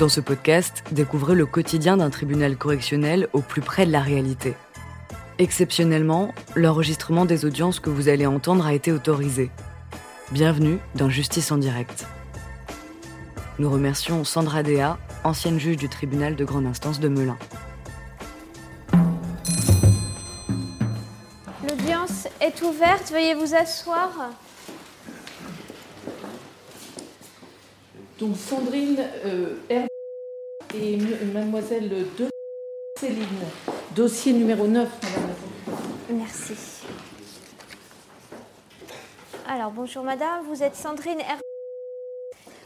Dans ce podcast, découvrez le quotidien d'un tribunal correctionnel au plus près de la réalité. Exceptionnellement, l'enregistrement des audiences que vous allez entendre a été autorisé. Bienvenue dans Justice en direct. Nous remercions Sandra Dea, ancienne juge du tribunal de grande instance de Melun. L'audience est ouverte, veuillez vous asseoir. Donc Sandrine euh, et mademoiselle De Céline. Dossier numéro 9, madame. Merci. Alors, bonjour madame, vous êtes Sandrine R.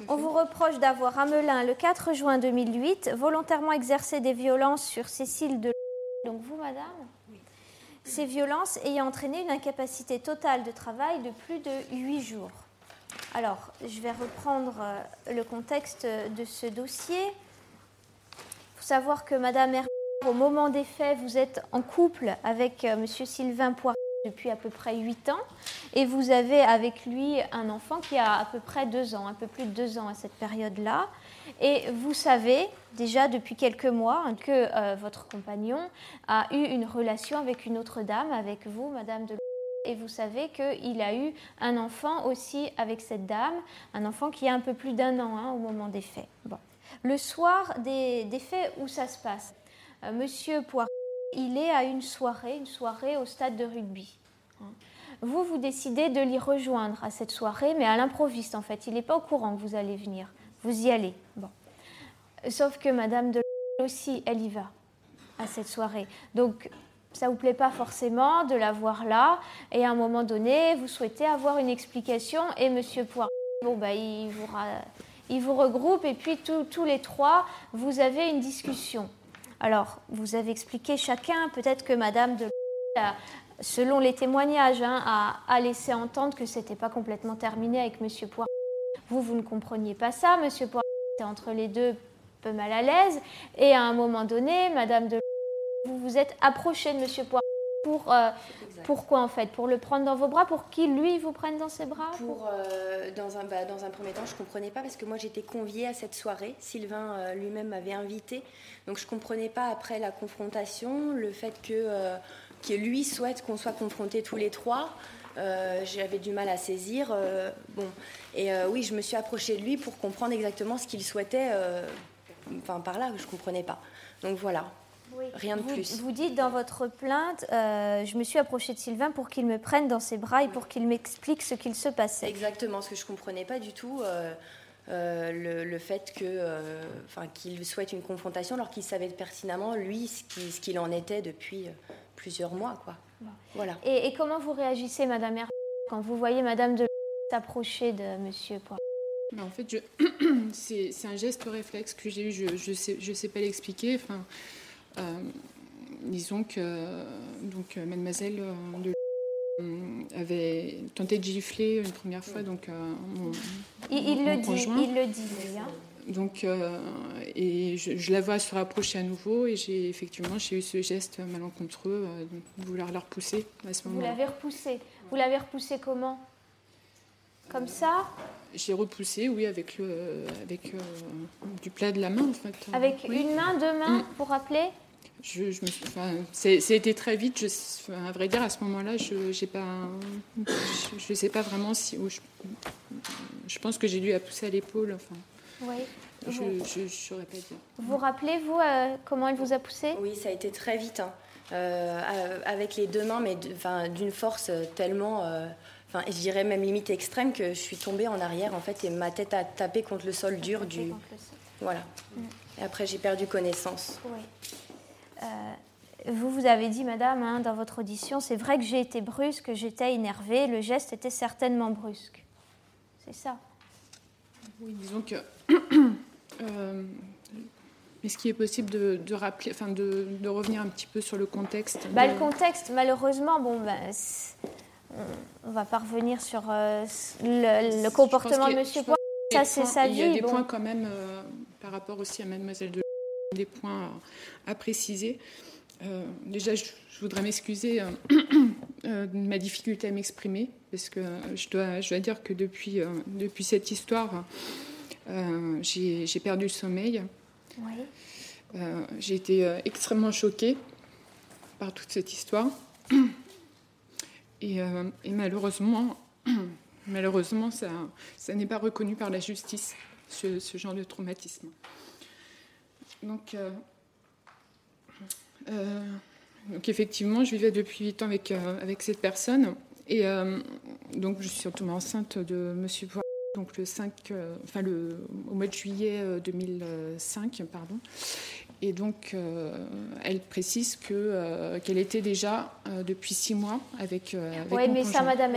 On vous reproche d'avoir à Melun, le 4 juin 2008, volontairement exercé des violences sur Cécile de donc vous madame Ces violences ayant entraîné une incapacité totale de travail de plus de 8 jours. Alors, je vais reprendre euh, le contexte de ce dossier. Savoir que madame R. Au moment des faits, vous êtes en couple avec euh, Monsieur Sylvain Poirier depuis à peu près 8 ans et vous avez avec lui un enfant qui a à peu près 2 ans, un peu plus de 2 ans à cette période-là. Et vous savez déjà depuis quelques mois que euh, votre compagnon a eu une relation avec une autre dame, avec vous, Madame de et vous savez qu'il a eu un enfant aussi avec cette dame, un enfant qui a un peu plus d'un an hein, au moment des faits. Bon. Le soir des, des faits, où ça se passe Euh, Monsieur Poirier, il est à une soirée, une soirée au stade de rugby. Vous, vous décidez de l'y rejoindre à cette soirée, mais à l'improviste en fait. Il n'est pas au courant que vous allez venir. Vous y allez. Bon. Sauf que Madame de aussi, elle y va à cette soirée. Donc, ça vous plaît pas forcément de la voir là, et à un moment donné, vous souhaitez avoir une explication, et Monsieur Poirier, bon, bah, il, vous ra- il vous regroupe, et puis tous- les trois, vous avez une discussion. Alors, vous avez expliqué chacun, peut-être que Madame de selon les témoignages, hein, a, laissé entendre que c'était pas complètement terminé avec Monsieur Poirier. Vous, vous ne compreniez pas ça, Monsieur Poirier était entre les deux peu mal à l'aise, et à un moment donné, Madame de vous vous êtes approché de Monsieur Poirier pour euh, pourquoi en fait? Pour le prendre dans vos bras, pour qu'il lui vous prenne dans ses bras Pour, euh, dans, un, bah, dans un premier temps, je ne comprenais pas parce que moi j'étais conviée à cette soirée. Sylvain euh, lui-même m'avait invité. Donc je ne comprenais pas après la confrontation, le fait que, que lui souhaite qu'on soit confrontés tous les trois. J'avais du mal à saisir. bon. Et oui, je me suis approchée de lui pour comprendre exactement ce qu'il souhaitait. Enfin, par là, je ne comprenais pas. Donc voilà. Oui. Rien de vous, plus. Vous dites dans votre plainte, euh, je me suis approchée de Sylvain pour qu'il me prenne dans ses bras et pour qu'il m'explique ce qu'il se passait. Exactement, ce que je comprenais pas du tout, euh, euh, le, le fait que, euh, enfin, qu'il souhaite une confrontation alors qu'il savait pertinemment lui ce qui- ce qu'il en était depuis euh, plusieurs mois, quoi. Voilà. Et, et comment vous réagissez, Madame Hervé, quand vous voyez Madame de s'approcher de Monsieur Poirier Mais en fait, je... c'est c'est un geste réflexe que j'ai eu. Je ne je sais, je sais pas l'expliquer. Enfin, euh, disons que donc, euh, mademoiselle euh, de euh, avait tenté de gifler une première fois donc, euh, mon, Il, il mon le dit, il le dit, lui, hein. Donc, euh, et je, je la vois se rapprocher à nouveau et j'ai effectivement j'ai eu ce geste malencontreux euh, de vouloir la repousser à ce Vous moment-là. l'avez repoussé. Vous l'avez repoussé comment? Comme ça? J'ai repoussé, oui, avec, le, avec euh, du plat de la main en fait. Avec Oui. une main, deux mains, Mm. pour rappeler Je, je me suis, enfin, c'est, ça a été très vite. Je, enfin, à vrai dire, à ce moment-là, je j'ai pas, je, je sais pas vraiment si. je, je pense que j'ai dû la pousser à l'épaule. Enfin, Oui. je, je saurais pas dire. vous rappelez, vous, euh, comment elle vous a poussé Oui, ça a été très vite, hein. Euh, avec les deux mains, mais d'une force tellement, euh, enfin, je dirais même limite extrême que je suis tombée en arrière en fait et ma tête a tapé contre le sol dur du, voilà. Et après j'ai perdu connaissance. Oui. Euh, vous, vous avez dit, madame, hein, dans votre audition, c'est vrai que j'ai été brusque, j'étais énervée, le geste était certainement brusque. C'est ça. Oui, disons que. euh, est-ce qu'il est possible de, de rappeler, enfin, de, de revenir un petit peu sur le contexte Bah, de- le contexte, malheureusement, bon, bah, on, va pas revenir sur euh, le, comportement de y Ça, c'est sa Il y a vie. des bon. points quand même euh, par rapport aussi à Mademoiselle de des points à, à préciser. Euh, déjà, je, je voudrais m'excuser euh, euh, de ma difficulté à m'exprimer, parce que je dois, je dois dire que depuis, depuis cette histoire, j'ai j'ai perdu le sommeil. Oui. J'ai été extrêmement choquée par toute cette histoire. Et, et malheureusement, malheureusement, ça, ça n'est pas reconnu par la justice, ce, ce genre de traumatisme. Donc, donc effectivement, je vivais depuis 8 ans avec, avec cette personne. Et euh, donc, je suis enceinte de Monsieur Poirier, donc le 5, euh, enfin le, au mois de juillet 2005, euh, pardon. Et donc, elle précise que qu'elle était déjà depuis six mois avec. avec oui, mais ça, Madame.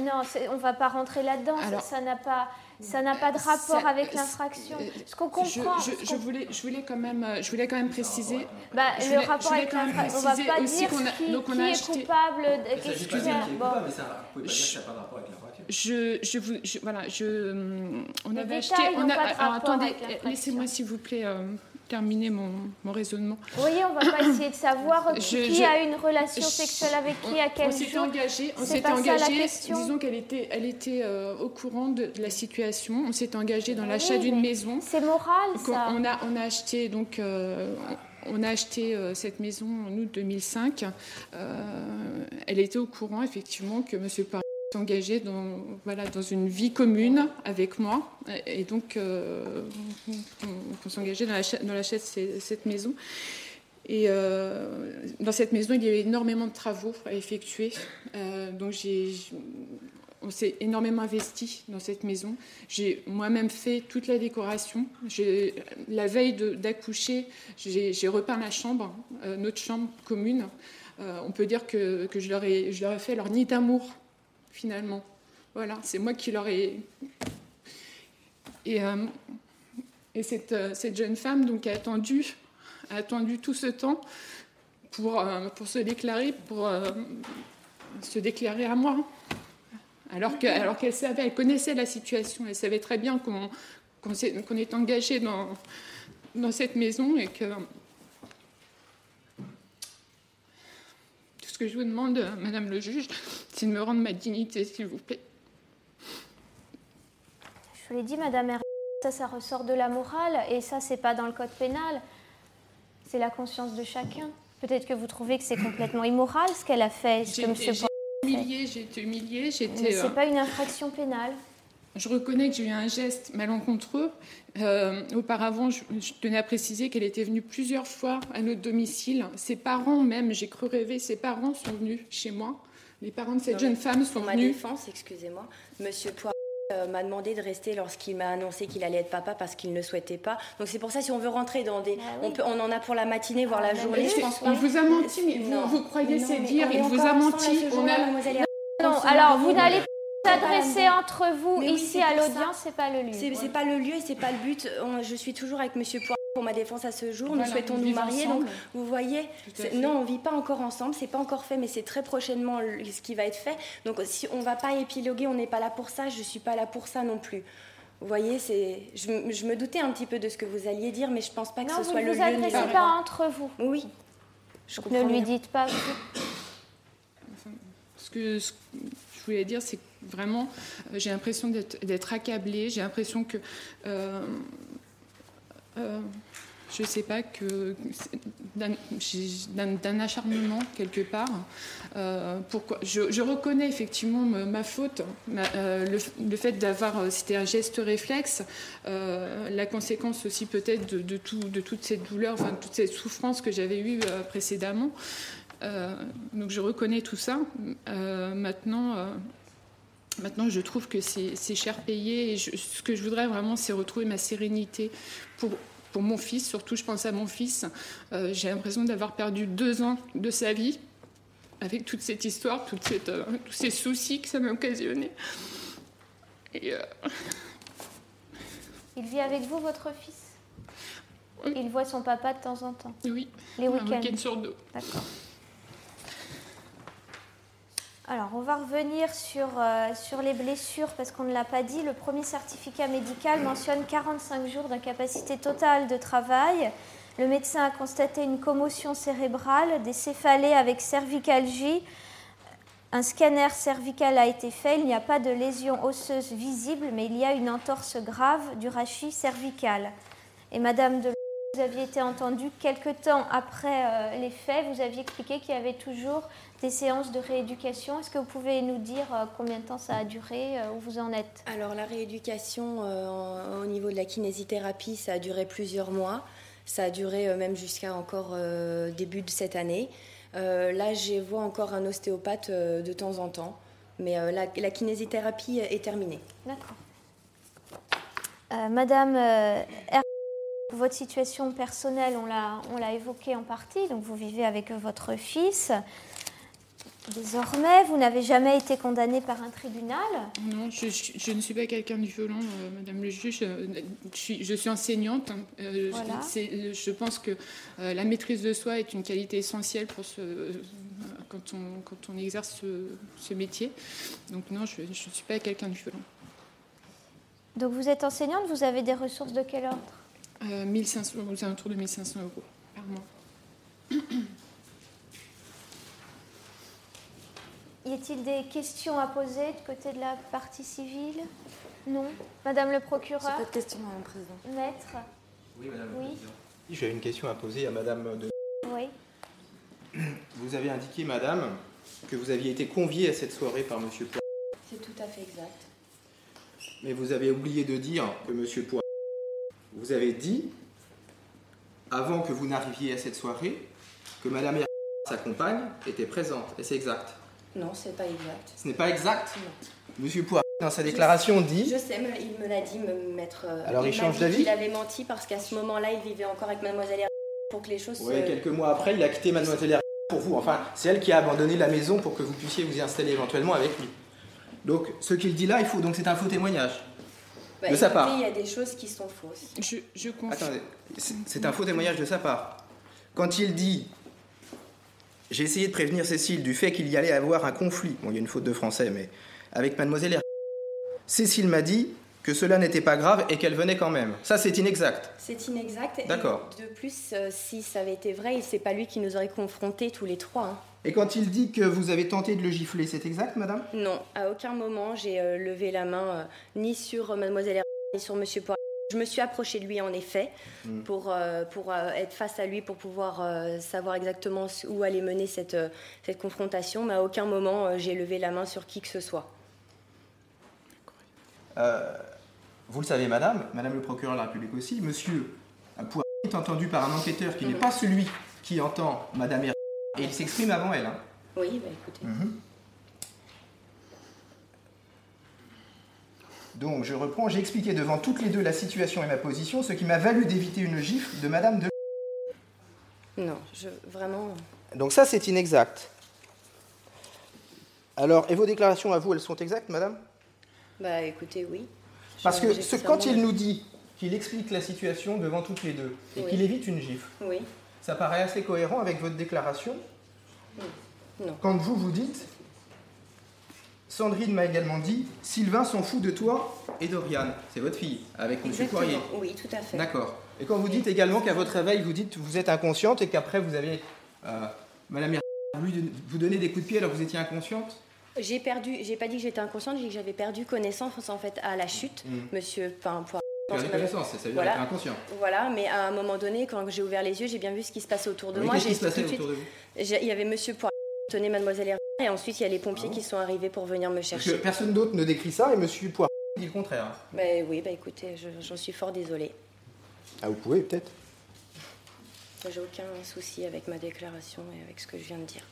Non, on ne va pas rentrer là-dedans. Ça n'a pas. Ça n'a pas de rapport avec l'infraction. Ce qu'on comprend. Je, je, voulais, je, voulais quand même, je voulais quand même préciser. Bah, le rapport avec l'infraction. On ne va pas dire a, qui, donc on a acheté... est coupable. Excusez-moi. Bon. Mais ça, vous pouvez pas dire que ça n'a pas de rapport avec l'infraction. Je, je, vous, voilà, je, on avait acheté. On a, alors attendez, laissez-moi s'il vous plaît. Euh, terminer mon, mon, raisonnement. Vous voyez, on va pas essayer de savoir qui a une relation sexuelle avec qui, à quel on s'était engagé, on s'était engagé. Disons qu'elle était, elle était euh, au courant de, la situation. On s'est engagé dans l'achat d'une maison. C'est moral, ça. On a, on a acheté donc. Euh, on a acheté euh, cette maison en août 2005. elle était au courant, effectivement, que M. Paris engagé dans, voilà, dans une vie commune avec moi. Et donc, euh, on, s'engageait dans l'achat dans de cette maison. Et euh, dans cette maison, il y avait énormément de travaux à effectuer. Euh, donc, j'ai, on s'est énormément investi dans cette maison. J'ai moi-même fait toute la décoration. la veille d'accoucher, j'ai, repeint la chambre, notre chambre commune. on peut dire que, que je, leur je leur ai fait leur nid d'amour finalement. Voilà, c'est moi qui leur ai. Et, euh, et cette, euh, cette, jeune femme donc, a, attendu, attendu tout ce temps pour, euh, pour se déclarer, pour se déclarer à moi. Alors qu'elle alors qu'elle savait, elle connaissait la situation, elle savait très bien qu'on qu'on est, engagé dans, dans cette maison et que Ce que je vous demande, Madame le juge, c'est de me rendre ma dignité, s'il vous plaît. Je vous l'ai dit, Madame R. Ça, ça ressort de la morale, et ça, c'est pas dans le code pénal. C'est la conscience de chacun. Peut-être que vous trouvez que c'est complètement immoral ce qu'elle a fait, ce que Monsieur. J'ai humiliée, j'ai été humiliée, j'étais. Mais c'est euh, pas une infraction pénale. Je reconnais que j'ai eu un geste malencontreux. Euh, auparavant, je, tenais à préciser qu'elle était venue plusieurs fois à notre domicile. Ses parents, même, j'ai cru rêver, ses parents sont venus chez moi. Les parents de cette jeune femme sont venus. Ma défense, excusez-moi, Monsieur Poirier euh, m'a demandé de rester lorsqu'il m'a annoncé qu'il allait être papa parce qu'il ne souhaitait pas. Donc c'est pour ça, si on veut rentrer dans des... Ah on, peut, on en a pour la matinée, voire la ah, journée. Je pense vous a menti, mais vous, vous croyez c'est dire, il vous a menti. On a... Non, alors vous n'allez s'adresser entre vous ici à l'audience, c'est pas le lieu. C'est pas le lieu et c'est pas le but. Je suis toujours avec Monsieur Poirier pour ma défense à ce jour. Nous souhaitons nous marier. Donc, vous voyez, non, on vit pas encore ensemble. C'est pas encore fait, mais c'est très prochainement ce qui va être fait. Donc, si on va pas épiloguer, on n'est pas là pour ça. Je suis pas là pour ça non plus. Vous voyez, c'est. Je, me doutais un petit peu de ce que vous alliez dire, mais je pense pas que ce soit le lieu. Ne vous adressez pas entre vous. Oui. Je ne lui dites pas. Ce que je voulais dire, c'est que vraiment, euh, j'ai l'impression d'être accablée. J'ai l'impression que. Euh, euh, je ne sais pas, que d'un acharnement quelque part. pourquoi je, reconnais effectivement ma, faute, le, fait d'avoir, c'était un geste réflexe, la conséquence aussi peut-être de, tout, de toute cette douleur, enfin de toute cette souffrance que j'avais eue précédemment. donc je reconnais tout ça. maintenant, Maintenant, je trouve que c'est cher payé et ce que je voudrais vraiment, c'est retrouver ma sérénité pour, pour mon fils. Surtout, je pense à mon fils. Euh, j'ai l'impression d'avoir perdu deux ans de sa vie avec toute cette histoire, toute cette, euh, tous ces soucis que ça m'a occasionné. Et, euh, Il vit avec vous, votre fils? Il voit son papa de temps en temps? Oui. Les week-ends? week sur deux. D'accord. Alors, on va revenir sur, euh, sur les blessures parce qu'on ne l'a pas dit. Le premier certificat médical mentionne 45 jours d'incapacité totale de travail. Le médecin a constaté une commotion cérébrale, des céphalées avec cervicalgie. Un scanner cervical a été fait. Il n'y a pas de lésion osseuse visible, mais il y a une entorse grave du rachis cervical. Et Madame de vous aviez été entendu quelque temps après euh, les faits. Vous aviez expliqué qu'il y avait toujours des séances de rééducation. Est-ce que vous pouvez nous dire euh, combien de temps ça a duré, où vous en êtes? Alors la rééducation au niveau de la kinésithérapie, ça a duré plusieurs mois. Ça a duré même jusqu'à encore début de cette année. là, je vois encore un ostéopathe de temps en temps. Mais la, la kinésithérapie est terminée. D'accord. Madame votre situation personnelle, on l'a évoquée en partie, donc vous vivez avec votre fils. Désormais, vous n'avez jamais été condamné par un tribunal Non, je, ne suis pas quelqu'un du violent, euh, Madame le juge. Euh, je suis, enseignante. Hein. Euh, je pense que la maîtrise de soi est une qualité essentielle pour ce, quand, on, quand on exerce ce, métier. Donc non, je ne suis pas quelqu'un du violent. Donc vous êtes enseignante, vous avez des ressources de quel ordre? Euh, 1500, aux alentours de 1500 euros par mois. Y a-t-il des questions à poser de côté de la partie civile? Non? Madame le procureur? Pas de questions, Madame la Présidente. Maître? Oui, Madame oui. J'ai une question à poser à Madame de... Oui. Vous avez indiqué, Madame, que vous aviez été conviée à cette soirée par Monsieur Poirier. C'est tout à fait exact. Mais vous avez oublié de dire que Monsieur Poirier vous avez dit, avant que vous n'arriviez à cette soirée, que Madame sa compagne, était présente. Et c'est exact Non, c'est pas exact. Ce n'est pas exact Monsieur Poirier, dans sa déclaration, dit. Je sais, il me l'a dit, me mettre. Euh, Alors il, change d'avis Il avait menti parce qu'à ce moment-là, il vivait encore avec Mademoiselle pour que les choses. Oui, quelques mois après, il a quitté Mademoiselle pour vous. Enfin, c'est elle qui a abandonné la maison pour que vous puissiez vous y installer éventuellement avec lui. Donc, ce qu'il dit là, il faut. Donc, c'est un faux témoignage. Bah, de sa part. Il y a des choses qui sont fausses. Je, je Attendez, c'est un faux témoignage de sa part. Quand il dit J'ai essayé de prévenir Cécile du fait qu'il y allait avoir un conflit, bon, il y a une faute de français, mais avec Mademoiselle R. Cécile m'a dit que cela n'était pas grave et qu'elle venait quand même. Ça, c'est inexact. C'est inexact. D'accord. De plus, euh, si ça avait été vrai, c'est pas lui qui nous aurait confrontés tous les trois. Hein. Et quand il dit que vous avez tenté de le gifler, c'est exact, madame? Non, à aucun moment j'ai euh, levé la main euh, ni sur mademoiselle R. ni sur monsieur Poirier. Je me suis approchée de lui en effet hmm. pour, pour être face à lui, pour pouvoir savoir exactement où allait mener cette, cette confrontation, mais à aucun moment j'ai levé la main sur qui que ce soit. Vous le savez, madame, madame le procureur de la République aussi, monsieur Poirier est entendu par un enquêteur qui n'est pas celui qui entend madame et il s'exprime avant elle. Hein. Oui, bah écoutez. Mhm. Donc, je reprends, j'ai expliqué devant toutes les deux la situation et ma position, ce qui m'a valu d'éviter une gifle de madame de... Non, je... vraiment... Donc ça, c'est inexact. Alors, et vos déclarations à vous, elles sont exactes, madame? Bah écoutez, oui. Parce que ce, quand il nous dit qu'il explique la situation devant toutes les deux et qu'il évite une gifle, oui. Ça paraît assez cohérent avec votre déclaration. Non. Quand vous vous dites, Sandrine m'a également dit, Sylvain s'en fout de toi et d'Oriane, c'est votre fille, avec M. Poirier. Oui, tout à fait. D'accord. Et quand vous dites également qu'à votre réveil, vous dites vous êtes inconsciente et qu'après vous avez, euh, Madame voulu vous donner des coups de pied alors que vous étiez inconsciente? J'ai perdu, j'ai pas dit que j'étais inconsciente, j'ai dit que j'avais perdu connaissance en fait à la chute, mm. monsieur. Enfin, connaissance, ça veut dire voilà. inconscient. Voilà, mais à un moment donné, quand j'ai ouvert les yeux, j'ai bien vu ce qui se passait autour de oui, moi. Qu'est-ce qui se passait autour de vous? Il y avait monsieur Poirier tenait mademoiselle Hervé, et ensuite il y a les pompiers ah qui sont arrivés pour venir me chercher. Parce que personne d'autre ne décrit ça et monsieur Poirier dit le contraire. Ben oui, bah écoutez, j'en suis fort désolée. Ah, vous pouvez peut-être J'ai aucun souci avec ma déclaration et avec ce que je viens de dire.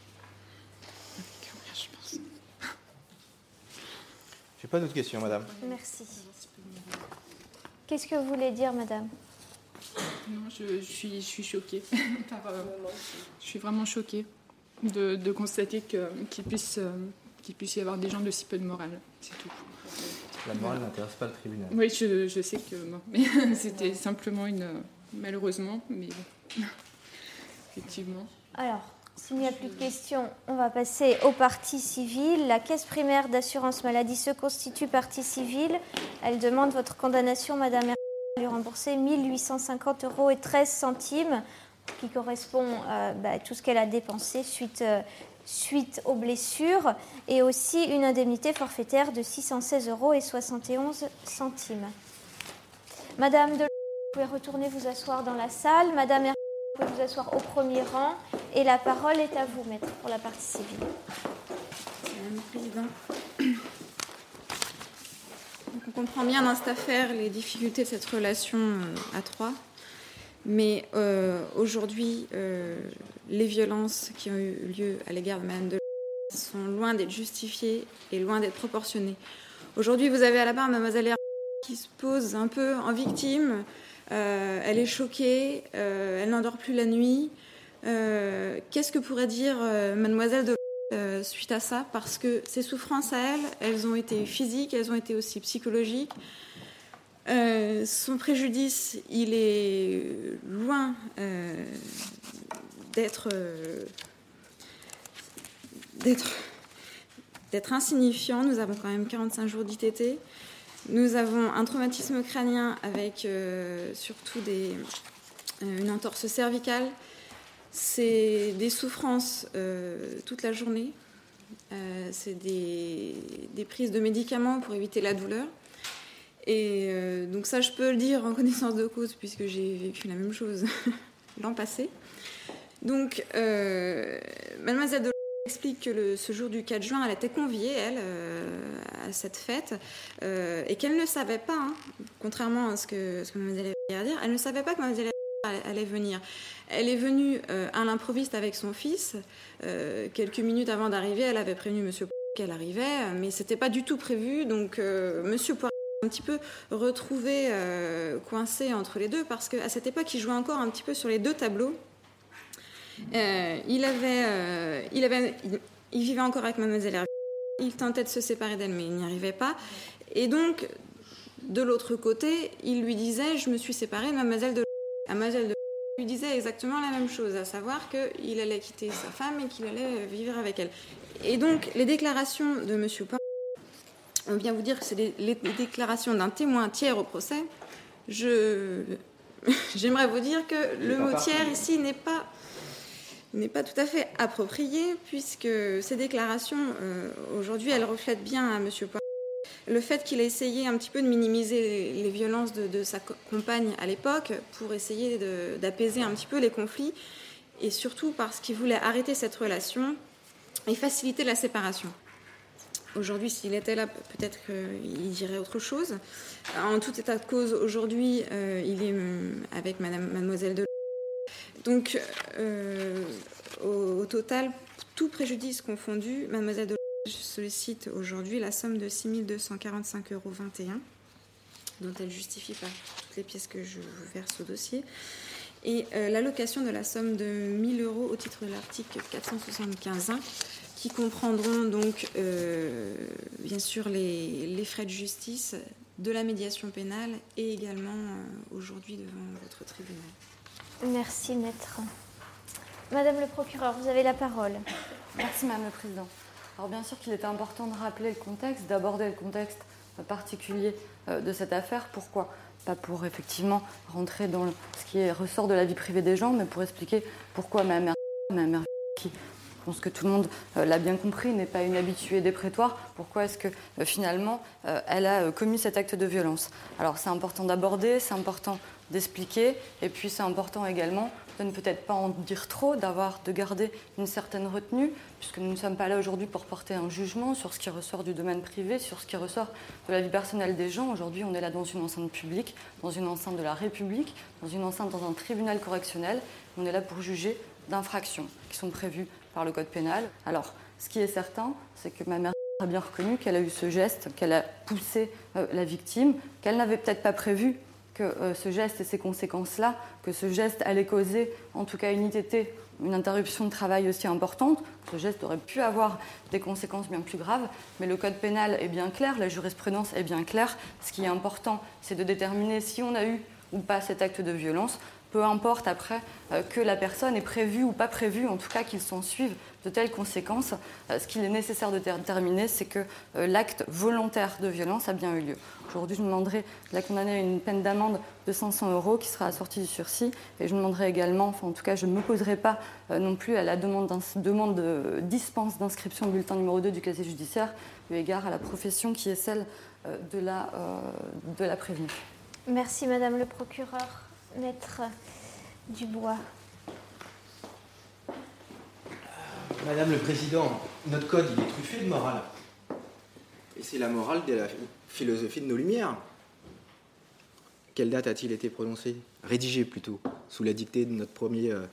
J'ai pas d'autres questions, madame. Merci. Qu'est-ce que vous voulez dire, madame? Non, je, suis, je suis choquée. Euh, je suis vraiment choquée de, constater qu'il puisse, euh, qu'il puisse y avoir des gens de si peu de morale. C'est tout. La morale n'intéresse pas le tribunal. Oui, je, je sais que c'était simplement une. Malheureusement, mais effectivement. Alors, s'il n'y a plus de questions, on va passer aux parties civiles. La caisse primaire d'assurance maladie se constitue partie civile. Elle demande votre condamnation, Madame à lui rembourser 1850 euros et 13 centimes, qui correspond bah, à tout ce qu'elle a dépensé suite, euh, suite aux blessures, et aussi une indemnité forfaitaire de 616 euros et 71 centimes. Madame de Vous pouvez retourner vous asseoir dans la salle. Madame vous pouvez vous asseoir au premier rang. Et la parole est à vous, maître, pour la partie civile. Madame la Présidente. on comprend bien dans cette affaire les difficultés de cette relation euh, à trois. Mais euh, aujourd'hui, euh, les violences qui ont eu lieu à l'égard de Madame de sont loin d'être justifiées et loin d'être proportionnées. Aujourd'hui, vous avez à la barre Mademoiselle qui se pose un peu en victime, euh, elle est choquée, euh, elle n'endort plus la nuit. Euh, qu'est-ce que pourrait dire mademoiselle de suite à ça? Parce que ces souffrances à elle, elles ont été physiques, elles ont été aussi psychologiques. son préjudice, il est loin d'être d'être insignifiant. Nous avons quand même 45 jours d'ITT. Nous avons un traumatisme crânien avec euh, surtout euh, une entorse cervicale. C'est des souffrances euh, toute la journée. c'est des, des, prises de médicaments pour éviter la douleur. Et donc ça, je peux le dire en connaissance de cause puisque j'ai vécu la même chose l'an passé. Donc, mademoiselle de explique que ce jour du 4 juin, elle était conviée, elle, euh, à cette fête, euh, et qu'elle ne savait pas, hein, contrairement à ce que, ce que Mademoiselle allait dire, elle ne savait pas que Mademoiselle allait venir. Elle est venue euh, à l'improviste avec son fils. quelques minutes avant d'arriver, elle avait prévenu Monsieur qu'elle arrivait, mais c'était pas du tout prévu. Donc Monsieur Poirier un petit peu retrouvé coincé entre les deux parce qu'à cette époque, il jouait encore un petit peu sur les deux tableaux. Euh, il, avait, euh, il, avait, il, vivait encore avec Mademoiselle Hervé. Il tentait de se séparer d'elle, mais il n'y arrivait pas. Et donc, de l'autre côté, il lui disait Je me suis séparée de Mademoiselle de. Mademoiselle de lui disait exactement la même chose, à savoir qu'il allait quitter sa femme et qu'il allait vivre avec elle. Et donc, les déclarations de M. Paul, on vient vous dire que c'est les, déclarations d'un témoin tiers au procès. Je, j'aimerais vous dire que le mot tiers ici n'est pas n'est pas tout à fait approprié, puisque ces déclarations, euh, aujourd'hui, elles reflètent bien à M. Le fait qu'il a essayé un petit peu de minimiser les, violences de, sa compagne à l'époque pour essayer d'apaiser un petit peu les conflits, et surtout parce qu'il voulait arrêter cette relation et faciliter la séparation. Aujourd'hui, s'il était là, peut-être qu'il dirait autre chose. En tout état de cause, aujourd'hui, euh, il est euh, avec Madame, Mademoiselle de donc, euh, au, total, tout préjudice confondu, Mademoiselle de sollicite aujourd'hui la somme de 6 245,21 euros, dont elle justifie par toutes les pièces que je verse au dossier, et euh, l'allocation de la somme de 1000 euros au titre de l'article 475.1, qui comprendront donc, euh, bien sûr, les, frais de justice, de la médiation pénale et également aujourd'hui devant votre tribunal. Merci, maître. Madame le procureur, vous avez la parole. Merci, Madame le Président. Alors bien sûr qu'il était important de rappeler le contexte, d'aborder le contexte particulier euh, de cette affaire. Pourquoi? Pas pour effectivement rentrer dans ce qui ressort de la vie privée des gens, mais pour expliquer pourquoi ma mère, ma mère qui je pense que tout le monde euh, l'a bien compris, n'est pas une habituée des prétoires. Pourquoi est-ce que euh, finalement elle a commis cet acte de violence? Alors c'est important d'aborder, c'est important d'expliquer. Et puis c'est important également de ne peut-être pas en dire trop, d'avoir, de garder une certaine retenue, puisque nous ne sommes pas là aujourd'hui pour porter un jugement sur ce qui ressort du domaine privé, sur ce qui ressort de la vie personnelle des gens. Aujourd'hui, on est là dans une enceinte publique, dans une enceinte de la République, dans une enceinte dans un tribunal correctionnel. On est là pour juger d'infractions qui sont prévues par le code pénal. Alors, ce qui est certain, c'est que ma mère a bien reconnu qu'elle a eu ce geste, qu'elle a poussé euh, la victime, qu'elle n'avait peut-être pas prévu que euh, ce geste et ces conséquences-là, que ce geste allait causer en tout cas une ITT, une interruption de travail aussi importante. Ce geste aurait pu avoir des conséquences bien plus graves, mais le code pénal est bien clair, la jurisprudence est bien claire. Ce qui est important, c'est de déterminer si on a eu ou pas cet acte de violence peu importe après euh, que la personne ait prévu ou pas prévu, en tout cas qu'il s'en suive de telles conséquences. Euh, ce qu'il est nécessaire de déterminer, c'est que euh, l'acte volontaire de violence a bien eu lieu. Aujourd'hui, je demanderai de la condamner à une peine d'amende de 500 euros qui sera assortie du sursis. Et je demanderai également, enfin en tout cas, je ne m'opposerai pas non plus à la demande, demande de dispense d'inscription au bulletin numéro 2 du casier judiciaire, eu égard à la profession qui est celle de la, de la prévenue. Merci, Madame le procureur. Maître Dubois. Madame le Président, notre code, il est truffé de morale. Et c'est la morale de la philosophie de nos Lumières. Quelle date a-t-il été prononcé Rédigé plutôt, sous la dictée de notre premier euh,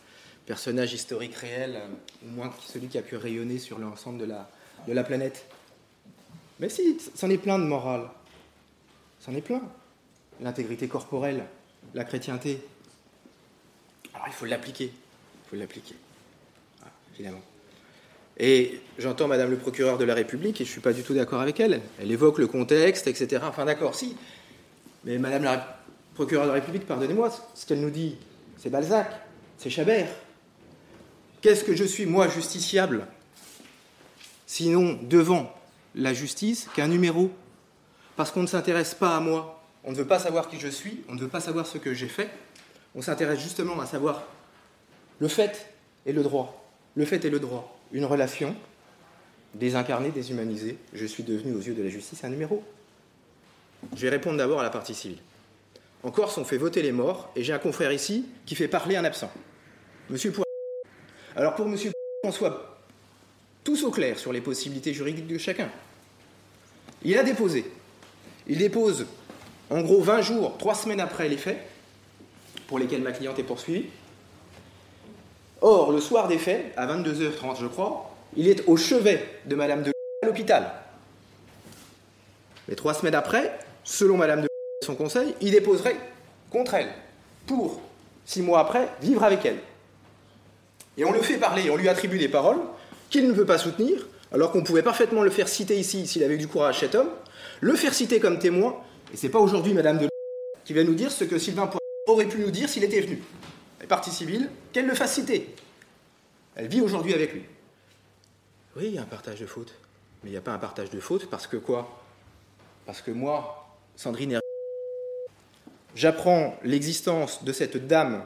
personnage historique réel, euh, au moins celui qui a pu rayonner sur l'ensemble de la, planète. Mais si, c'en est plein de morale. C'en est plein. L'intégrité corporelle, la chrétienté. Alors il faut l'appliquer. Il faut l'appliquer. Évidemment. Et j'entends Madame le procureur de la République, et je ne suis pas du tout d'accord avec elle. Elle évoque le contexte, etc. Enfin d'accord, si. Mais Madame la procureure de la République, pardonnez-moi, ce qu'elle nous dit, c'est Balzac, c'est Chabert. Qu'est-ce que je suis, moi, justiciable, sinon devant la justice, qu'un numéro? Parce qu'on ne s'intéresse pas à moi, on ne veut pas savoir qui je suis, on ne veut pas savoir ce que j'ai fait, on s'intéresse justement à savoir le fait et le droit. Le fait et le droit une relation désincarnée, déshumanisée. Je suis devenu aux yeux de la justice un numéro. Je vais répondre d'abord à la partie civile. En Corse, on fait voter les morts, et j'ai un confrère ici qui fait parler un absent. Monsieur Poirier. Alors pour Monsieur qu'on soit tous au clair sur les possibilités juridiques de chacun. Il a déposé. Il dépose en gros 20 jours, 3 semaines après les faits, pour lesquels ma cliente est poursuivie. Or, le soir des faits, à 22h30 je crois, il est au chevet de Madame de à l'hôpital. Mais trois semaines après, selon Madame de et son conseil, il déposerait contre elle, pour, six mois après, vivre avec elle. Et on le fait parler, on lui attribue des paroles qu'il ne veut pas soutenir, alors qu'on pouvait parfaitement le faire citer ici s'il avait du courage cet homme, le faire citer comme témoin, et c'est pas aujourd'hui Madame de qui va nous dire ce que Sylvain aurait pu nous dire s'il était venu partie civile, qu'elle le fasse citer. Elle vit aujourd'hui avec lui. Oui, il y a un partage de faute. Mais il n'y a pas un partage de faute parce que quoi? Parce que moi, Sandrine, j'apprends l'existence de cette dame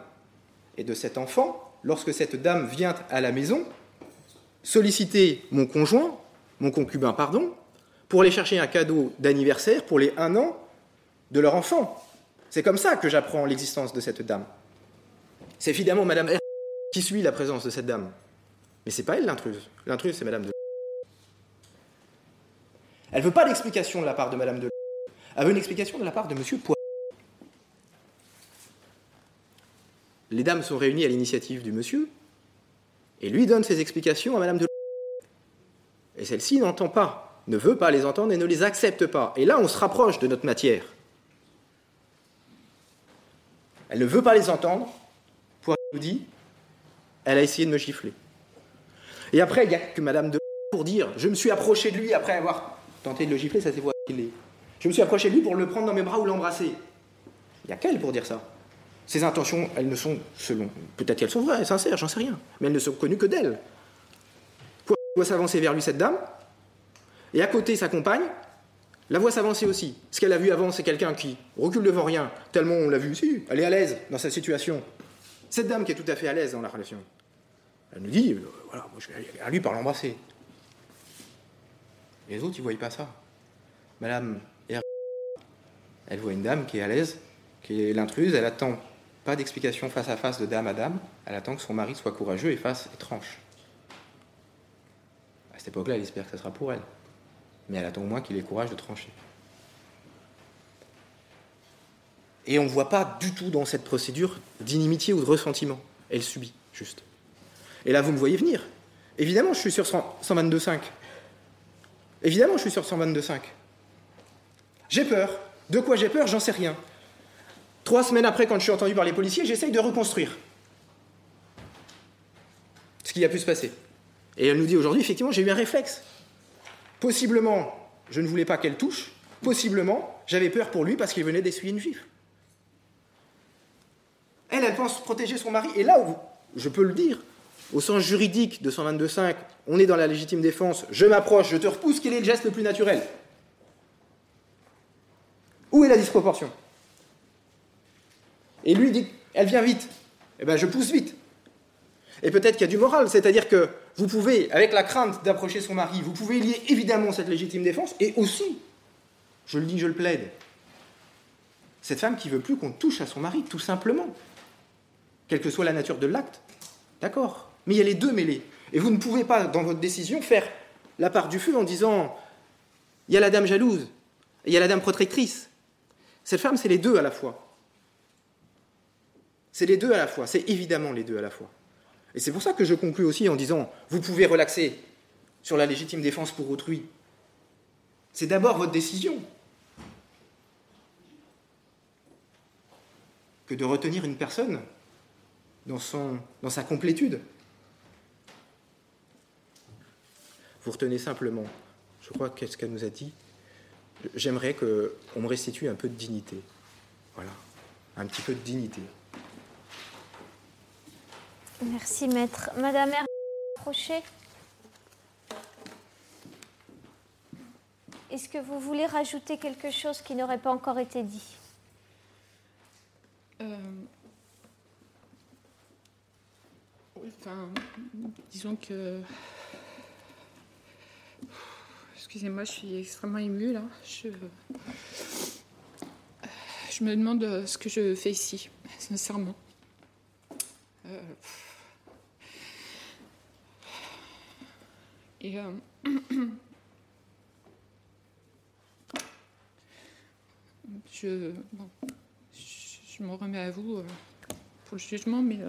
et de cet enfant lorsque cette dame vient à la maison solliciter mon conjoint, mon concubin, pardon, pour aller chercher un cadeau d'anniversaire pour les un an de leur enfant. C'est comme ça que j'apprends l'existence de cette dame. C'est évidemment Madame R qui suit la présence de cette dame. Mais c'est pas elle l'intruse. L'intruse, c'est Madame de Elle veut pas d'explication de la part de Madame de Elle veut une explication de la part de Monsieur Poirier. Les dames sont réunies à l'initiative du monsieur et lui donne ses explications à Madame de Et celle-ci n'entend pas, ne veut pas les entendre et ne les accepte pas. Et là, on se rapproche de notre matière. Elle ne veut pas les entendre, nous dit, elle a essayé de me gifler. Et après, il n'y a que Madame de pour dire, je me suis approché de lui après avoir tenté de le gifler, ça c'est est. Je me suis approché de lui pour le prendre dans mes bras ou l'embrasser. Il n'y a qu'elle pour dire ça. Ses intentions, elles ne sont, selon, peut-être qu'elles sont vraies, sincères, j'en sais rien, mais elles ne sont connues que d'elle. Pour voit s'avancer vers lui cette dame, et à côté sa compagne, la voit s'avancer aussi. Ce qu'elle a vu avant, c'est quelqu'un qui recule devant rien, tellement on l'a vu ici, elle est à l'aise dans sa situation. Cette dame qui est tout à fait à l'aise dans la relation, elle nous dit, euh, voilà, moi je vais à lui par l'embrasser. Les autres, ils ne voient pas ça. Madame elle voit une dame qui est à l'aise, qui est l'intruse, elle attend pas d'explication face à face de dame à dame, elle attend que son mari soit courageux et fasse étrange. À cette époque-là, elle espère que ce sera pour elle. Mais elle attend au moins qu'il ait courage de trancher. Et on ne voit pas du tout dans cette procédure d'inimitié ou de ressentiment. Elle subit, juste. Et là, vous me voyez venir. Évidemment, je suis sur 122.5. Évidemment, je suis sur 122.5. J'ai peur. De quoi j'ai peur J'en sais rien. Trois semaines après, quand je suis entendu par les policiers, j'essaye de reconstruire ce qui a pu se passer. Et elle nous dit aujourd'hui, effectivement, j'ai eu un réflexe. Possiblement, je ne voulais pas qu'elle touche. Possiblement, j'avais peur pour lui parce qu'il venait d'essuyer une gifle. Elle, pense protéger son mari. Et là où, je peux le dire, au sens juridique de 122.5, on est dans la légitime défense, je m'approche, je te repousse, quel est le geste le plus naturel? Où est la disproportion? Et lui dit, elle vient vite. Eh bien, je pousse vite. Et peut-être qu'il y a du moral, c'est-à-dire que vous pouvez, avec la crainte d'approcher son mari, vous pouvez lier évidemment cette légitime défense, et aussi, je le dis, je le plaide, Cette femme qui veut plus qu'on touche à son mari, tout simplement. Quelle que soit la nature de l'acte. D'accord. Mais il y a les deux mêlés. Et vous ne pouvez pas, dans votre décision, faire la part du feu en disant il y a la dame jalouse, il y a la dame protectrice. Cette femme, c'est les deux à la fois. C'est les deux à la fois, c'est évidemment les deux à la fois. Et c'est pour ça que je conclus aussi en disant vous pouvez relaxer sur la légitime défense pour autrui. C'est d'abord votre décision que de retenir une personne dans, son, dans sa complétude. Vous retenez simplement, je crois qu'est-ce qu'elle nous a dit, j'aimerais qu'on me restitue un peu de dignité. Voilà, un petit peu de dignité. Merci, maître. Madame Crochet Est-ce que vous voulez rajouter quelque chose qui n'aurait pas encore été dit? Euh, Disons que. Excusez-moi, je suis extrêmement émue là. Je, me demande ce que je fais ici, sincèrement. Euh, et. Euh, je, je, me remets à vous euh, pour le jugement, mais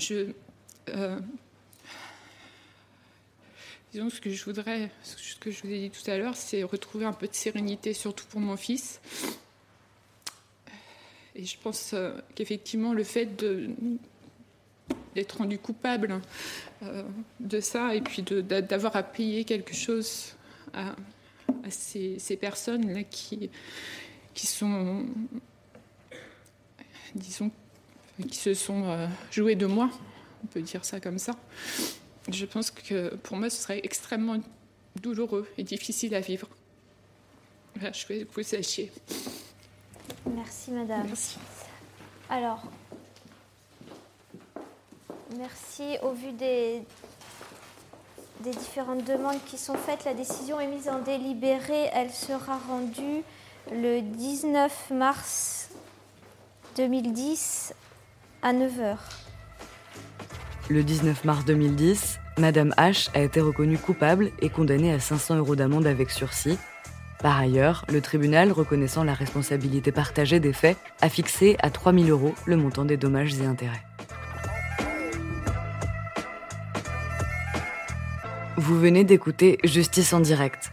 je. Euh, disons ce que je voudrais, ce que je vous ai dit tout à l'heure, c'est retrouver un peu de sérénité, surtout pour mon fils. Et je pense qu'effectivement, le fait d'être rendu coupable de ça et puis d'avoir à payer quelque chose à, à ces, personnes-là qui, qui sont, disons, qui se sont euh, jouées de moi, on peut dire ça comme ça. Je pense que pour moi, ce serait extrêmement douloureux et difficile à vivre. je vais vous sachiez. Merci, madame. Merci. Alors, merci. Au vu des, des différentes demandes qui sont faites. La décision est mise en délibéré. Elle sera rendue le 19 mars 2010 à 9h. Le 19 mars 2010, Madame H a été reconnue coupable et condamnée à 500 euros d'amende avec sursis. Par ailleurs, le tribunal, reconnaissant la responsabilité partagée des faits, a fixé à 3000 euros le montant des dommages et intérêts. Vous venez d'écouter Justice en direct.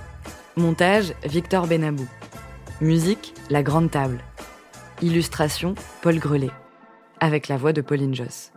Montage, Victor Benabou. Musique, La Grande Table. Illustration, Paul Grelet. Avec la voix de Pauline Joss.